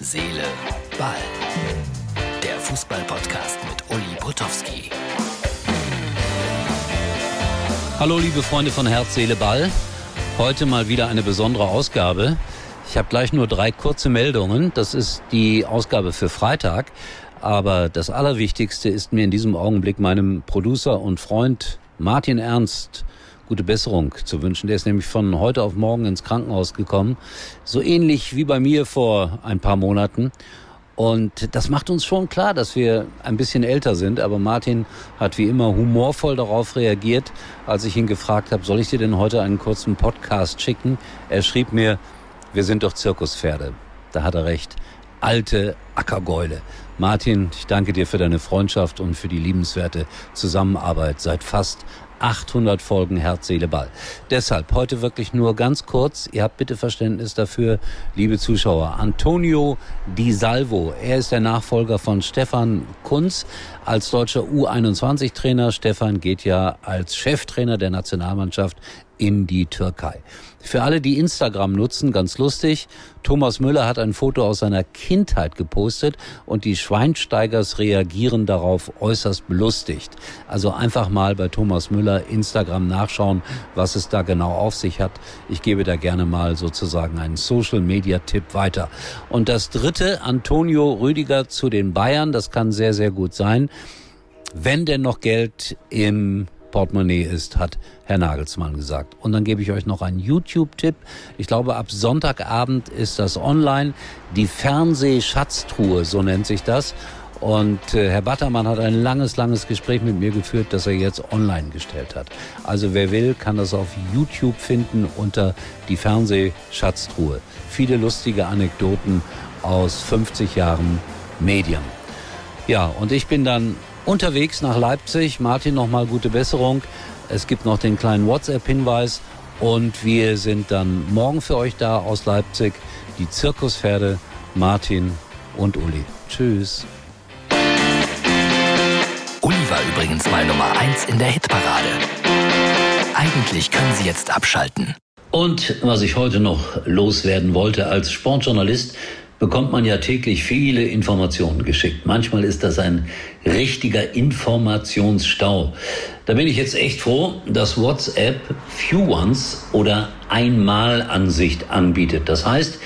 Seele, Ball. Der Fußball-Podcast mit Uli Potowski. Hallo liebe Freunde von Herz, Seele, Ball. Heute mal wieder eine besondere Ausgabe. Ich habe gleich nur drei kurze Meldungen. Das ist die Ausgabe für Freitag. Aber das Allerwichtigste ist mir in diesem Augenblick meinem Producer und Freund Martin Ernst gute Besserung zu wünschen. Der ist nämlich von heute auf morgen ins Krankenhaus gekommen. So ähnlich wie bei mir vor ein paar Monaten. Und das macht uns schon klar, dass wir ein bisschen älter sind. Aber Martin hat wie immer humorvoll darauf reagiert, als ich ihn gefragt habe, soll ich dir denn heute einen kurzen Podcast schicken? Er schrieb mir, wir sind doch Zirkuspferde. Da hat er recht. Alte Ackergäule. Martin, ich danke dir für deine Freundschaft und für die liebenswerte Zusammenarbeit seit fast 800 Folgen Herz, Seele, Ball. Deshalb heute wirklich nur ganz kurz. Ihr habt bitte Verständnis dafür, liebe Zuschauer. Antonio Di Salvo. Er ist der Nachfolger von Stefan Kunz als deutscher U21-Trainer. Stefan geht ja als Cheftrainer der Nationalmannschaft in die Türkei. Für alle, die Instagram nutzen, ganz lustig. Thomas Müller hat ein Foto aus seiner Kindheit gepostet und die Schweinsteigers reagieren darauf äußerst belustigt. Also einfach mal bei Thomas Müller Instagram nachschauen, was es da genau auf sich hat. Ich gebe da gerne mal sozusagen einen Social Media Tipp weiter. Und das dritte, Antonio Rüdiger zu den Bayern, das kann sehr, sehr gut sein. Wenn denn noch Geld im Portemonnaie ist, hat Herr Nagelsmann gesagt. Und dann gebe ich euch noch einen YouTube-Tipp. Ich glaube, ab Sonntagabend ist das online. Die Fernsehschatztruhe, so nennt sich das. Und äh, Herr Battermann hat ein langes, langes Gespräch mit mir geführt, das er jetzt online gestellt hat. Also wer will, kann das auf YouTube finden unter die Fernsehschatztruhe. Viele lustige Anekdoten aus 50 Jahren Medien. Ja, und ich bin dann unterwegs nach Leipzig. Martin, nochmal gute Besserung. Es gibt noch den kleinen WhatsApp-Hinweis und wir sind dann morgen für euch da aus Leipzig. Die Zirkuspferde Martin und Uli. Tschüss. Uli war übrigens mal Nummer 1 in der Hitparade. Eigentlich können Sie jetzt abschalten. Und was ich heute noch loswerden wollte als Sportjournalist, bekommt man ja täglich viele Informationen geschickt. Manchmal ist das ein richtiger Informationsstau. Da bin ich jetzt echt froh, dass WhatsApp Few Ones oder Einmalansicht anbietet. Das heißt,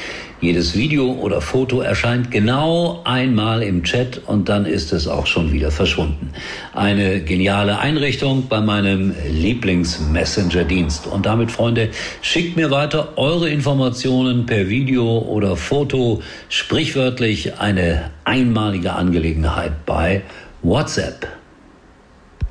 jedes Video oder Foto erscheint genau einmal im Chat und dann ist es auch schon wieder verschwunden. Eine geniale Einrichtung bei meinem Lieblings-Messenger-Dienst. Und damit, Freunde, schickt mir weiter eure Informationen per Video oder Foto. Sprichwörtlich eine einmalige Angelegenheit bei WhatsApp.